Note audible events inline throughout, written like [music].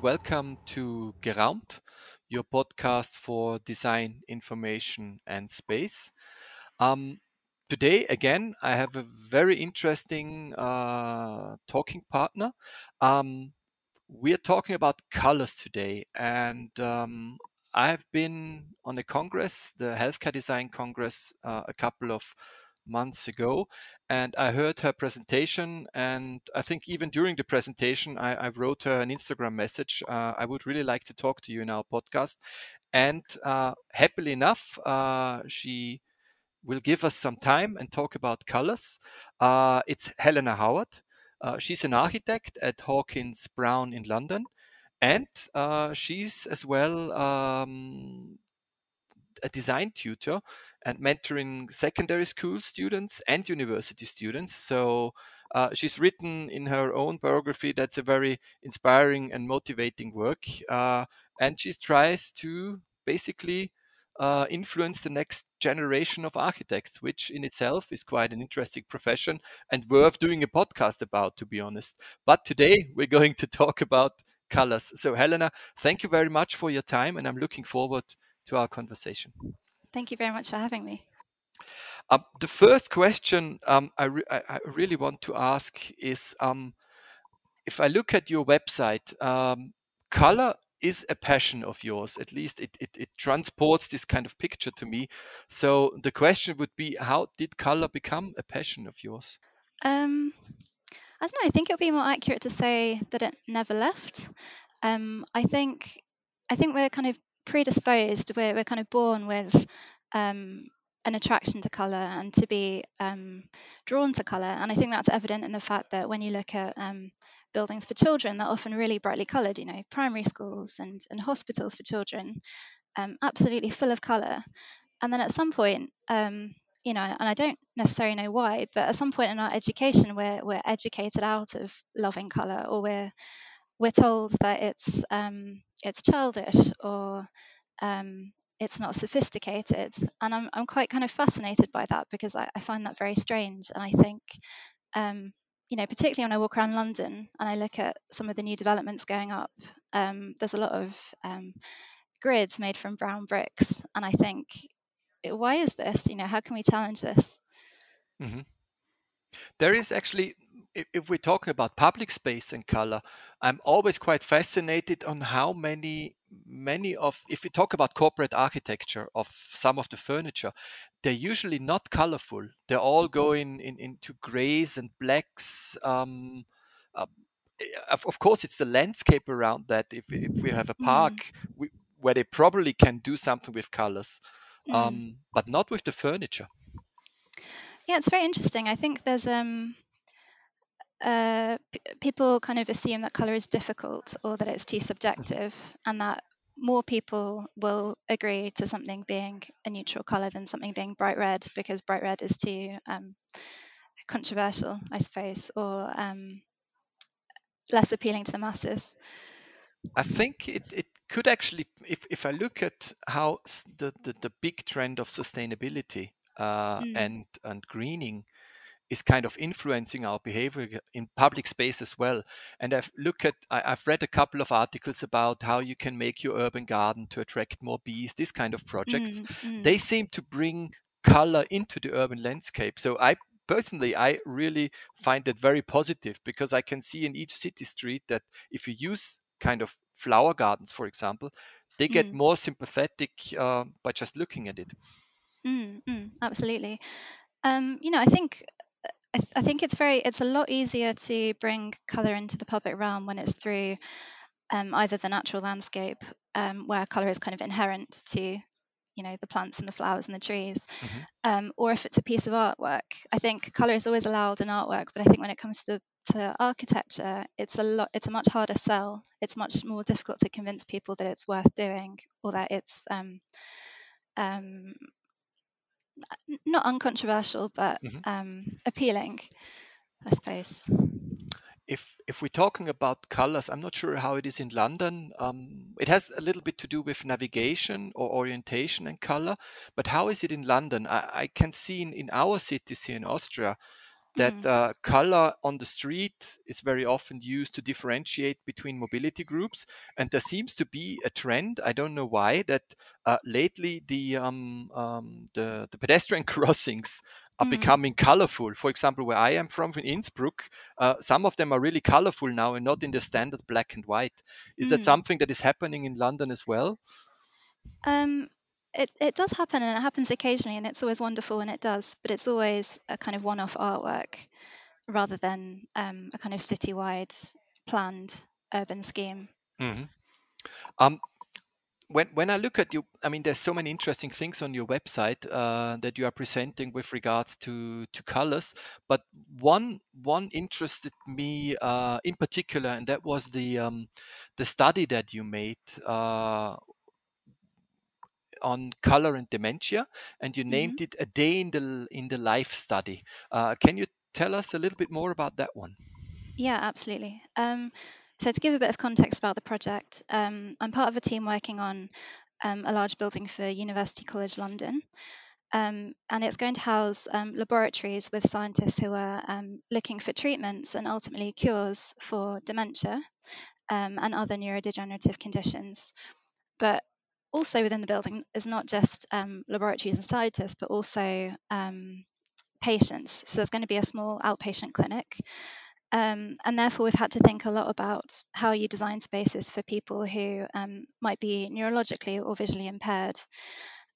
and welcome to Geraumt, your podcast for design, information, and space. Um, today, again, I have a very interesting uh, talking partner. Um, we're talking about colors today, and um, I've been on a congress, the Healthcare Design Congress, uh, a couple of months ago. And I heard her presentation, and I think even during the presentation, I, I wrote her an Instagram message. Uh, I would really like to talk to you in our podcast. And uh, happily enough, uh, she will give us some time and talk about colors. Uh, it's Helena Howard. Uh, she's an architect at Hawkins Brown in London. And uh, she's as well um, a design tutor and mentoring secondary school students and university students. So uh, she's written in her own biography that's a very inspiring and motivating work. Uh, and she tries to basically uh, influence the next generation of architects, which in itself is quite an interesting profession and worth doing a podcast about, to be honest. But today we're going to talk about colors. So, Helena, thank you very much for your time, and I'm looking forward to our conversation. Thank you very much for having me. Um, the first question um, I, re- I, really want to ask is um, if I look at your website, um, color is a passion of yours. At least it, it, it, transports this kind of picture to me. So the question would be how did color become a passion of yours? Um, I don't know. I think it would be more accurate to say that it never left. Um, I think I think we're kind of predisposed. We're, we're kind of born with um, an attraction to colour and to be um, drawn to colour. And I think that's evident in the fact that when you look at um, buildings for children, they're often really brightly coloured, you know, primary schools and, and hospitals for children, um, absolutely full of colour. And then at some point, um, you know, and I don't necessarily know why, but at some point in our education, we're, we're educated out of loving colour or we're we're told that it's um, it's childish or um, it's not sophisticated, and I'm I'm quite kind of fascinated by that because I, I find that very strange, and I think. Um, you know, particularly when I walk around London and I look at some of the new developments going up, um, there's a lot of um, grids made from brown bricks, and I think, why is this? You know, how can we challenge this? Mm-hmm. There is actually if, if we're talking about public space and color, I'm always quite fascinated on how many many of if we talk about corporate architecture of some of the furniture, they're usually not colorful. They're all going in, into grays and blacks. Um, uh, of, of, course, it's the landscape around that. If if we have a park, mm. we, where they probably can do something with colors, mm. um, but not with the furniture. Yeah, it's very interesting. I think there's um uh, p- people kind of assume that color is difficult or that it's too mm-hmm. subjective, and that more people will agree to something being a neutral color than something being bright red because bright red is too um, controversial, I suppose, or um, less appealing to the masses. I think it, it could actually, if, if I look at how the, the, the big trend of sustainability uh, mm. and, and greening is kind of influencing our behavior in public space as well. And I've looked at, I, have read a couple of articles about how you can make your urban garden to attract more bees, this kind of projects. Mm, mm. They seem to bring color into the urban landscape. So I personally, I really find that very positive because I can see in each city street that if you use kind of flower gardens, for example, they get mm. more sympathetic uh, by just looking at it. Mm, mm, absolutely. Um, you know, I think I, th- I, think it's very it's a lot easier to bring color into the public realm when it's through um, either the natural landscape um, where color is kind of inherent to you know the plants and the flowers and the trees mm-hmm. um, or if it's a piece of artwork i think color is always allowed in artwork but i think when it comes to to architecture it's a lot it's a much harder sell it's much more difficult to convince people that it's worth doing or that it's um, um, not uncontroversial, but mm-hmm. um, appealing, I suppose. If if we're talking about colors, I'm not sure how it is in London. Um, it has a little bit to do with navigation or orientation and color, but how is it in London? I, I can see in, in our cities here in Austria, that Mm. uh, color on the street is very often used to differentiate between mobility groups, and there seems to be a trend. I don't know why that uh, lately the um, um, the, the pedestrian [laughs] crossings are Mm. becoming colorful. For example, where I am from in Innsbruck, uh, some of them are really colorful now and not in the standard black and white. Is that Mm. something that is happening in London as well? Um, it, it does happen and it happens occasionally and it's always wonderful when it does, but it's always a kind of one off artwork rather than um, a kind of citywide planned urban scheme. hmm Um, when when I look at you, I mean, there's so many interesting things on your website uh, that you are presenting with regards to to colors. But one one interested me uh, in particular, and that was the um, the study that you made uh, on color and dementia, and you named it a day in the in the life study. Uh, can you tell us a little bit more about that one? Yeah, absolutely. Um, so, to give a bit of context about the project, um, I'm part of a team working on um, a large building for University College London. Um, and it's going to house um, laboratories with scientists who are um, looking for treatments and ultimately cures for dementia um, and other neurodegenerative conditions. But also within the building is not just um, laboratories and scientists, but also um, patients. So there's going to be a small outpatient clinic. Um, and therefore, we've had to think a lot about how you design spaces for people who um, might be neurologically or visually impaired.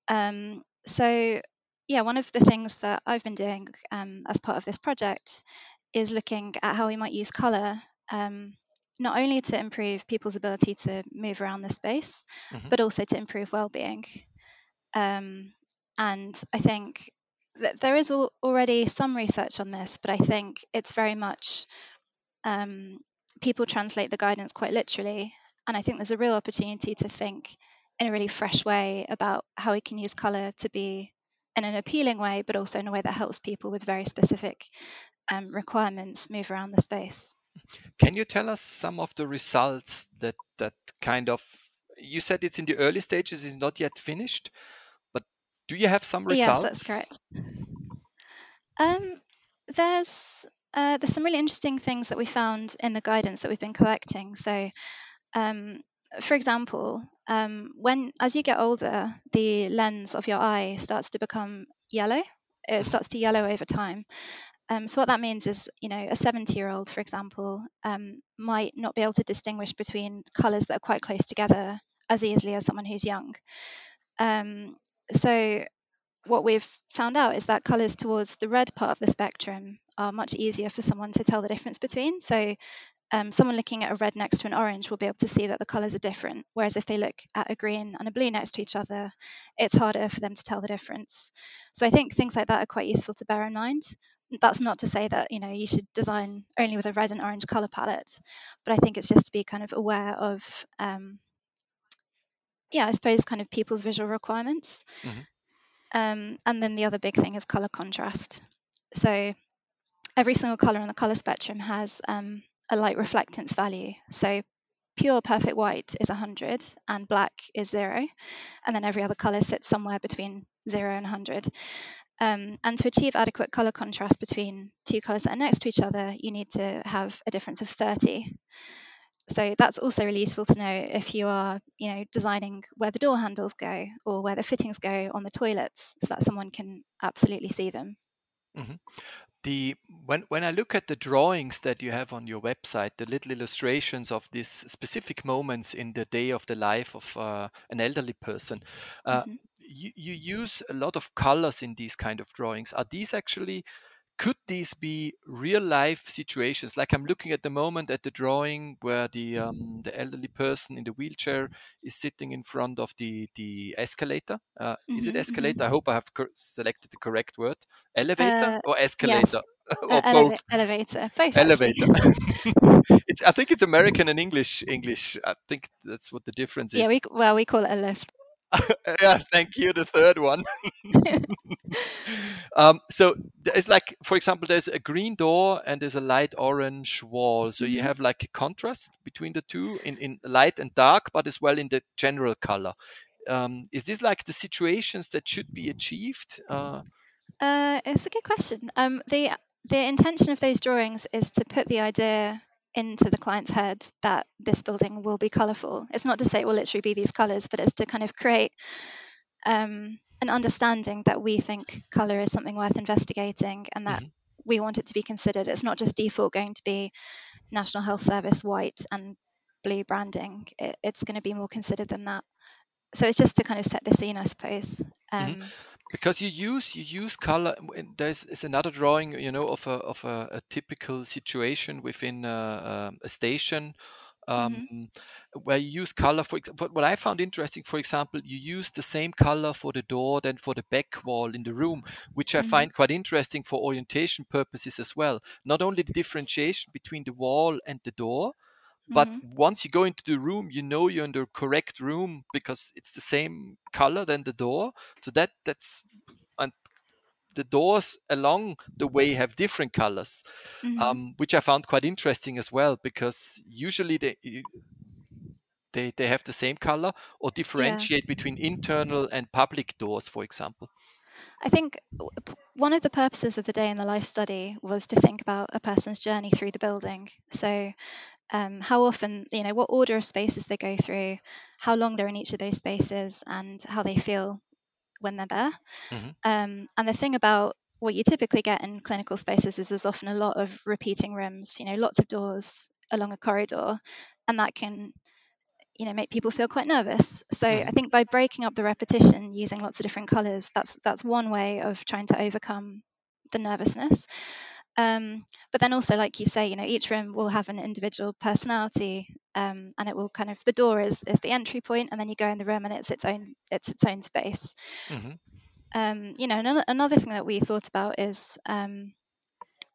Um, so, yeah, one of the things that I've been doing um, as part of this project is looking at how we might use colour um, not only to improve people's ability to move around the space, hmm but also to improve well-being. Um, and I think that there is al- already some research on this, but I think it's very much um, people translate the guidance quite literally. And I think there's a real opportunity to think in a really fresh way about how we can use colour to be in an appealing way, but also in a way that helps people with very specific um, requirements move around the space. Can you tell us some of the results that that kind of you said it's in the early stages, it's not yet finished, but do you have some results? Yes, that's correct. Um, there's uh, there's some really interesting things that we found in the guidance that we've been collecting. So, um, for example, um, when as you get older, the lens of your eye starts to become yellow. It starts to yellow over time. Um, so what that means is, you know, a 70-year-old, for example, um, might not be able to distinguish between colours that are quite close together as easily as someone who's young. Um, so what we've found out is that colours towards the red part of the spectrum are much easier for someone to tell the difference between. So um, someone looking at a red next to an orange will be able to see that the colours are different. Whereas if they look at a green and a blue next to each other, it's harder for them to tell the difference. So I think things like that are quite useful to bear in mind. That's not to say that you know you should design only with a red and orange colour palette, but I think it's just to be kind of aware of, um, yeah, I suppose kind of people's visual requirements. Mhm. Um, and then the other big thing is colour contrast. So every single colour on the colour spectrum has um, a light reflectance value. So pure perfect white is 100 and black is zero. And then every other colour sits somewhere between zero and 100. Um, and to achieve adequate colour contrast between two colours that are next to each other, you need to have a difference of 30. So that's also really useful to know if you are, you know, designing where the door handles go or where the fittings go on the toilets, so that someone can absolutely see them. Mhm. The when when I look at the drawings that you have on your website, the little illustrations of these specific moments in the day of the life of uh, an elderly person, uh, Mhm. You, you use a lot of colors in these kind of drawings. Are these actually could these be real life situations? Like I'm looking at the moment at the drawing where the um, the elderly person in the wheelchair is sitting in front of the the escalator. Uh, is it Mhm, escalator? mhm. I hope I have cor- selected the correct word. Elevator Uh, or escalator yes, [laughs] uh, or both? eleva- elevator, both. Elevator. [laughs] it's I think it's American and English. English. I think that's what the difference yeah, is. we well we call it a lift. [laughs] yeah, thank you. The third one. [laughs] um, so it's like, for example, there's a green door and there's a light orange wall. So you Mhm. have like a contrast between the two in, in light and dark, but as well in the general color. Um, is this like the situations that should be achieved? Uh, Uh, it's a good question. Um, the the intention of those drawings is to put the idea into the client's head that this building will be colourful. It's not to say it will literally be these colours, but it's to kind of create um, an understanding that we think colour is something worth investigating and that Mhm. we want it to be considered. It's not just default going to be National Health Service white and blue branding. It, it's going to be more considered than that. So it's just to kind of set the scene, I suppose. Um, because you use you use color there's is another drawing you know of a of a, a typical situation within a, a station um, where you use color for what what I found interesting for example you use the same color for the door than for the back wall in the room which I Mhm. find quite interesting for orientation purposes as well not only the differentiation between the wall and the door but Mhm. once you go into the room you know you're in the correct room because it's the same color than the door so that that's and the doors along the way have different colors Mhm. um, which i found quite interesting as well because usually they they, they have the same color or differentiate between internal and public doors for example I think one of the purposes of the day in the life study was to think about a person's journey through the building. So, um, how often, you know, what order of spaces they go through, how long they're in each of those spaces, and how they feel when they're there. Mhm. Um, and the thing about what you typically get in clinical spaces is there's often a lot of repeating rooms, you know, lots of doors along a corridor, and that can you know make people feel quite nervous so i Mhm. think by breaking up the repetition using lots of different colors that's that's one way of trying to overcome the nervousness um, but then also like you say you know each room will have an individual personality um, and it will kind of the door is is the entry point and then you go in the room and it's its own it's its own space. Mhm. um, you know another, another thing that we thought about is um,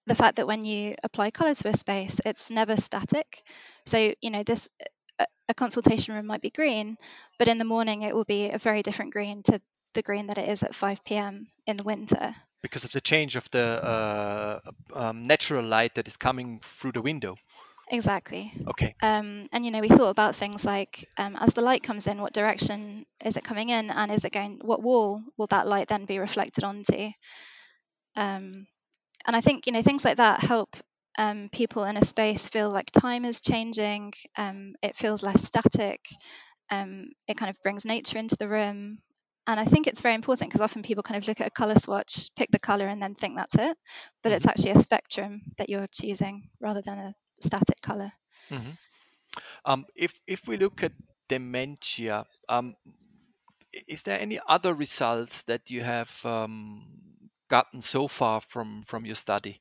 the fact that when you apply color to a space it's never static. So you know this a, a consultation room might be green but in the morning it will be a very different green to the green that it is at 5 p.m in the winter because of the change of the uh, um, natural light that is coming through the window. Exactly. Okay. Um, and you know we thought about things like um, as the light comes in what direction is it coming in? And is it going what wall will that light then be reflected onto? Um, and i think you know things like that help um, people in a space feel like time is changing um, it feels less static um, it kind of brings nature into the room and i think it's very important because often people kind of look at a color swatch pick the color and then think that's it but it's Mhm. actually a spectrum that you're choosing rather than a static color Mhm. Um, if if we look at dementia, um, is there any other results that you have um, gotten so far from from your study?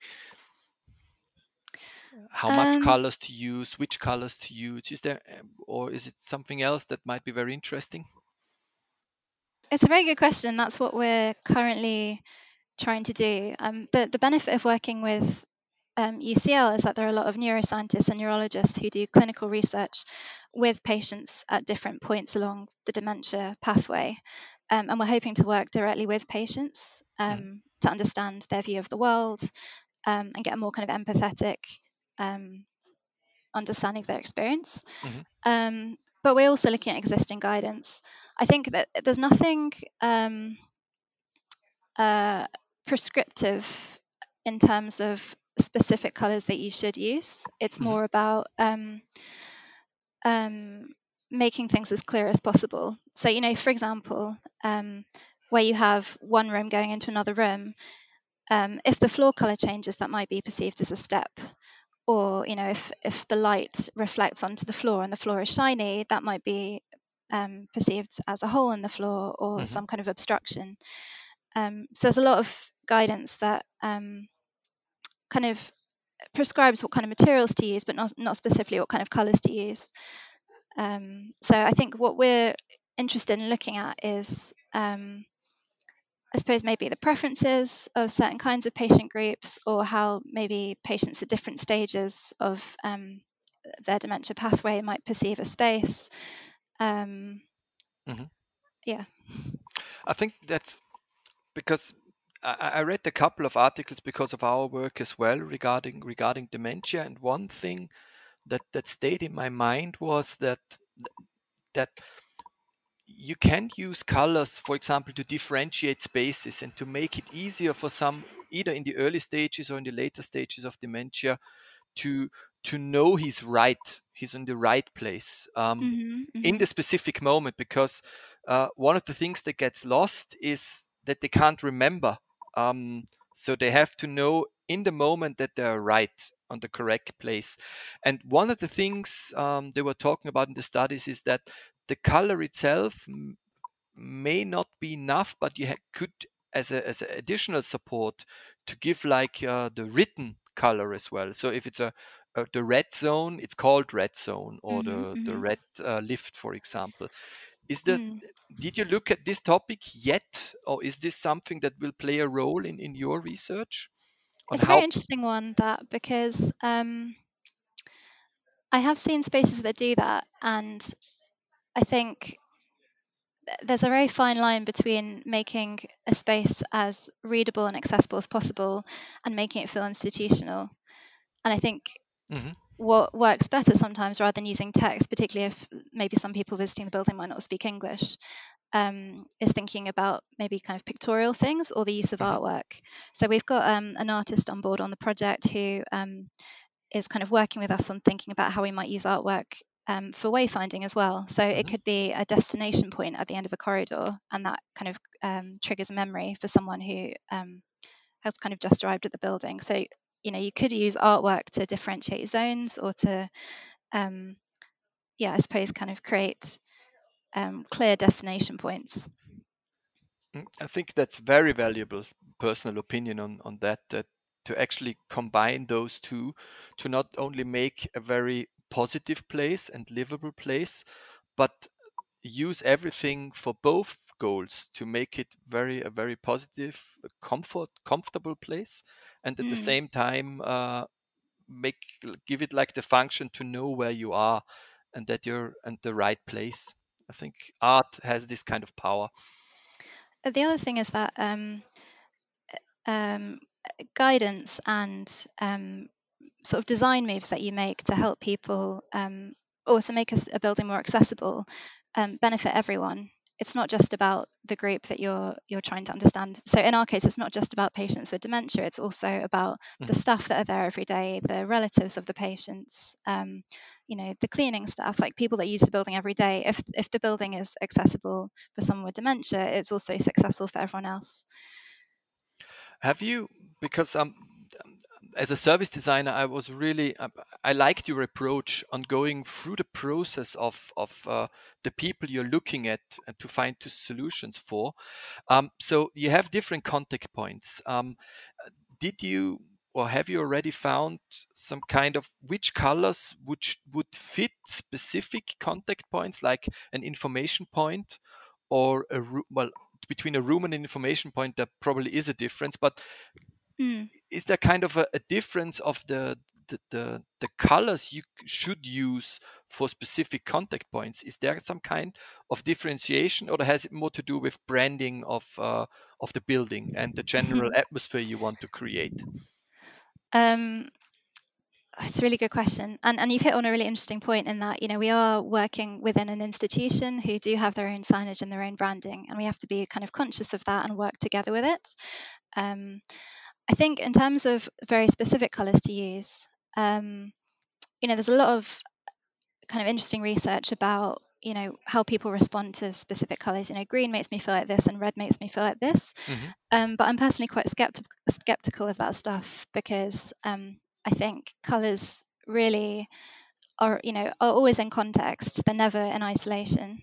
How much Um, colors to use? Which colors to use? Is there, or is it something else that might be very interesting? It's a very good question. That's what we're currently trying to do. Um, the, the benefit of working with um, UCL is that there are a lot of neuroscientists and neurologists who do clinical research with patients at different points along the dementia pathway. Um, and we're hoping to work directly with patients um, to understand their view of the world um, and get a more kind of empathetic um, understanding of their experience. Mhm. Um, but we're also looking at existing guidance. I think that there's nothing um, uh, prescriptive in terms of specific colors that you should use. It's Mhm. more about um, um, making things as clear as possible. So, you know, for example, um, where you have one room going into another room, um, if the floor color changes, that might be perceived as a step. Or, you know, if, if the light reflects onto the floor and the floor is shiny, that might be um, perceived as a hole in the floor or Mhm. some kind of obstruction. Um, so there's a lot of guidance that um, kind of prescribes what kind of materials to use, but not, not specifically what kind of colors to use. Um, so I think what we're interested in looking at is, um, I suppose, maybe the preferences of certain kinds of patient groups, or how maybe patients at different stages of um, their dementia pathway might perceive a space. Um, Mhm. yeah. I think that's because I, I read a couple of articles because of our work as well regarding regarding dementia, and one thing that that stayed in my mind was that that you can use colors, for example, to differentiate spaces and to make it easier for some either in the early stages or in the later stages of dementia to to know he's right he's in the right place um, Mm-hmm, mm-hmm. in the specific moment because uh, one of the things that gets lost is that they can't remember um, so they have to know in the moment that they're right on the correct place and one of the things um, they were talking about in the studies is that the color itself m- may not be enough but you ha- could as a as an additional support to give like uh, the written color as well so if it's a, a the red zone it's called red zone or Mm-hmm, the the mm-hmm. red uh, lift for example is this Mm. did you look at this topic yet or is this something that will play a role in in your research It's a how very interesting one that because um, I have seen spaces that do that, and I think there's a very fine line between making a space as readable and accessible as possible and making it feel institutional. And I think Mhm. what works better sometimes rather than using text, particularly if maybe some people visiting the building might not speak English, um, is thinking about maybe kind of pictorial things or the use of Mhm. artwork. So we've got um, an artist on board on the project who um, is kind of working with us on thinking about how we might use artwork um, for wayfinding as well. So it Mhm. could be a destination point at the end of a corridor, and that kind of um, triggers a memory for someone who um, has kind of just arrived at the building. So you know you could use artwork to differentiate zones or to um, yeah, I suppose kind of create um, clear destination points. Mm, I think that's very valuable personal opinion on on that that to actually combine those two to not only make a very positive place and livable place but use everything for both goals to make it very a very positive comfort comfortable place and at the Mm. same time uh, make give it like the function to know where you are and that you're in the right place i think art has this kind of power Uh, The other thing is that um, um, guidance and um, sort of design moves that you make to help people um, or to make a building more accessible um, benefit everyone. It's not just about the group that you're you're trying to understand. So in our case, it's not just about patients with dementia. It's also about the Mhm. staff that are there every day, the relatives of the patients, um, you know, the cleaning staff, like people that use the building every day. If if the building is accessible for someone with dementia, it's also successful for everyone else. Have you because um as a service designer, I was really I liked your approach on going through the process of of uh, the people you're looking at and to find the solutions for. Um, so you have different contact points. Um, did you or have you already found some kind of which colors which would fit specific contact points, like an information point or a well between a room and an information point there probably is a difference but Mm. is there kind of a, a difference of the the, the the colors you should use for specific contact points is there some kind of differentiation or has it more to do with branding of uh, of the building and the general [laughs] atmosphere you want to create Um, it's a really good question, and and you've hit on a really interesting point in that you know we are working within an institution who do have their own signage and their own branding, and we have to be kind of conscious of that and work together with it. Um, think in terms of very specific colours to use, um, you know, there's a lot of kind of interesting research about you know how people respond to specific colours. You know, green makes me feel like this, and red makes me feel like this. Mhm. Um, but I'm personally quite skeptical skeptical of that stuff because um, I think colours really are you know are always in context. They're never in isolation.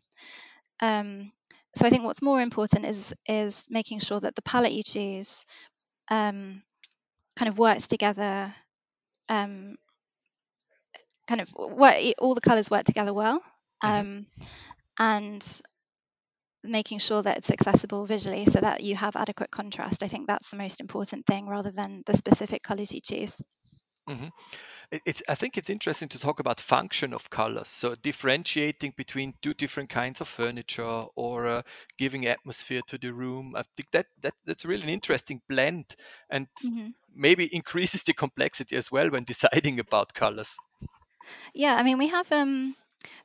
Um, so I think what's more important is is making sure that the palette you choose um, kind of works together. Um, kind of work, all the colours work together well, Mhm. um, and making sure that it's accessible visually so that you have adequate contrast. I think that's the most important thing rather than the specific colours you choose. Mhm. It's, I think it's interesting to talk about function of colors. So differentiating between two different kinds of furniture or uh, giving atmosphere to the room. I think that, that that's really an interesting blend and hmm maybe [laughs] increases the complexity as well when deciding about colors. Yeah, I mean, we have um,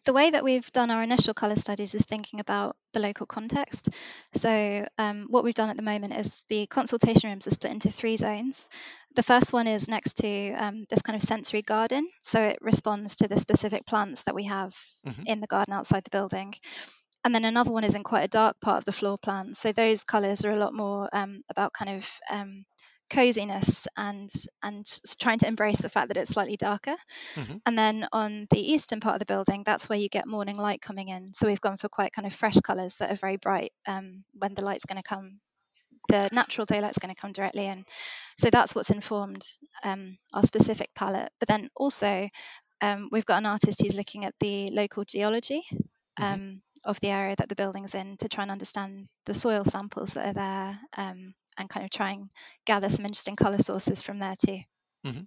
the way that we've done our initial colour studies is thinking about the local context. So, um, what we've done at the moment is the consultation rooms are split into three zones. The first one is next to um, this kind of sensory garden, so it responds to the specific plants that we have mm-hmm. in the garden outside the building. And then another one is in quite a dark part of the floor plan. So those colours are a lot more um, about kind of um, coziness and and trying to embrace the fact that it's slightly darker. Mm-hmm. And then on the eastern part of the building, that's where you get morning light coming in. So we've gone for quite kind of fresh colours that are very bright um, when the light's going to come. The natural daylight's going to come directly in. So that's what's informed um, our specific palette. But then also, um, we've got an artist who's looking at the local geology. Mm-hmm. Um, of the area that the building's in to try and understand the soil samples that are there um, and kind of try and gather some interesting color sources from there too. Mm-hmm.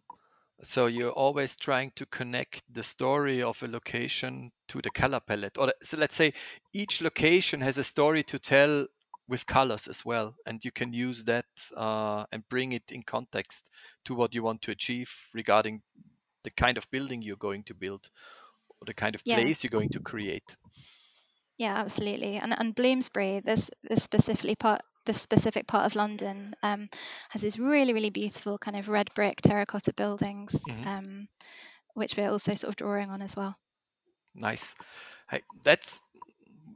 So you're always trying to connect the story of a location to the color palette, or so let's say each location has a story to tell with colors as well, and you can use that uh, and bring it in context to what you want to achieve regarding the kind of building you're going to build or the kind of yeah. place you're going to create. Yeah, absolutely. And and Bloomsbury, this this specifically part this specific part of London um, has these really really beautiful kind of red brick terracotta buildings, mm-hmm. um, which we're also sort of drawing on as well. Nice. Hey, that's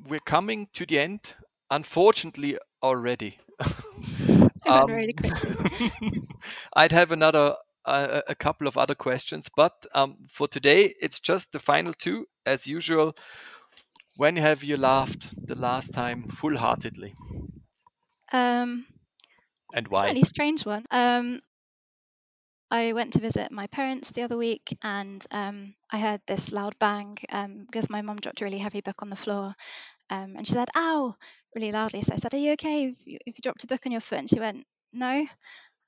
we're coming to the end. Unfortunately, already. [laughs] um, really. [laughs] I'd have another uh, a couple of other questions, but um, for today, it's just the final two. As usual, when have you laughed the last time full heartedly? Um, and why? Slightly strange one. Um, I went to visit my parents the other week and um, I heard this loud bang um, because my mum dropped a really heavy book on the floor. Um, and she said, ow, really loudly. So I said, Are you okay if you, if you dropped a book on your foot? And she went, No.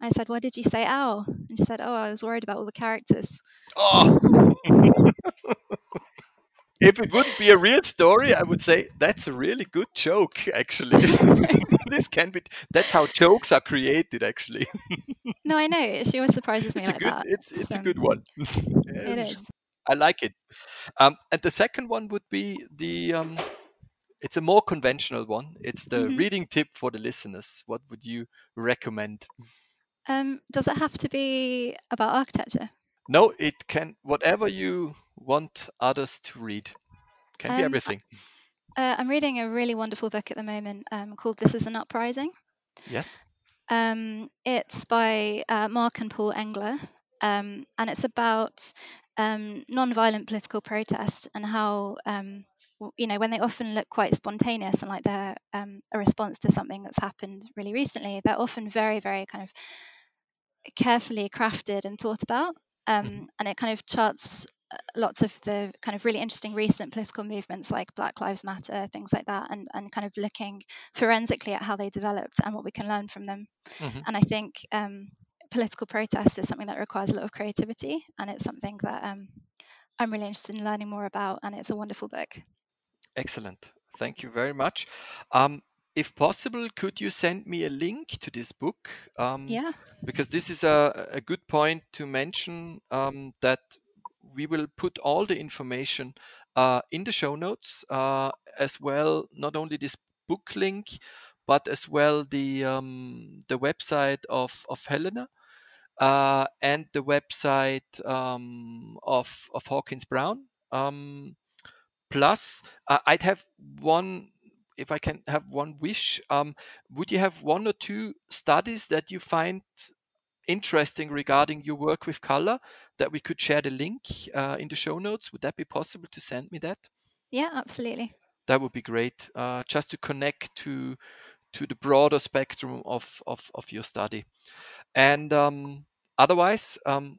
I said, Why did you say ow? And she said, Oh, I was worried about all the characters. Oh. [laughs] if it wouldn't be a real story, I would say that's a really good joke, actually. [laughs] [laughs] this can be. That's how jokes are created, actually. [laughs] no, I know. She always surprises me it's like a good, that. It's it's so. a good one. [laughs] it is. I like it. Um, and the second one would be the. Um, it's a more conventional one. It's the mm-hmm. reading tip for the listeners. What would you recommend? Um, does it have to be about architecture? No, it can whatever you want others to read. Can um, be everything. Uh, I'm reading a really wonderful book at the moment um, called This Is an Uprising. Yes. Um, it's by uh, Mark and Paul Engler, um, and it's about um, non-violent political protest and how um, you know when they often look quite spontaneous and like they're um, a response to something that's happened really recently, they're often very, very kind of carefully crafted and thought about. Um, mm-hmm. and it kind of charts lots of the kind of really interesting recent political movements like Black Lives Matter, things like that, and, and kind of looking forensically at how they developed and what we can learn from them. Mm-hmm. And I think um, political protest is something that requires a lot of creativity, and it's something that um, I'm really interested in learning more about, and it's a wonderful book. Excellent. Thank you very much. Um, if possible, could you send me a link to this book? Um, yeah. Because this is a, a good point to mention um, that we will put all the information uh, in the show notes uh, as well. Not only this book link, but as well the um, the website of of Helena uh, and the website um, of of Hawkins Brown. Um, plus, uh, I'd have one if I can have one wish, um, would you have one or two studies that you find interesting regarding your work with color that we could share the link uh, in the show notes? Would that be possible to send me that? Yeah, absolutely. That would be great. Uh, just to connect to to the broader spectrum of of, of your study, and um, otherwise, um,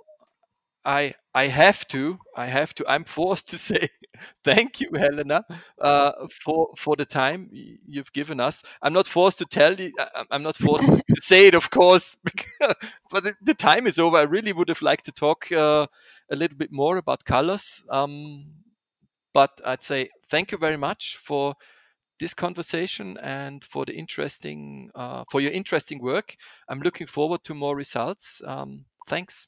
I I have to I have to I'm forced to [laughs] say [laughs] thank you Helena uh, for for the time you've given us. I'm not forced to tell you I'm not forced [laughs] to say it of course [laughs] but the, the, time is over. I really would have liked to talk uh, a little bit more about colors. Um, but I'd say thank you very much for this conversation and for the interesting uh, for your interesting work. I'm looking forward to more results. Um, thanks.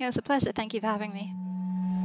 It was a pleasure. Thank you for having me.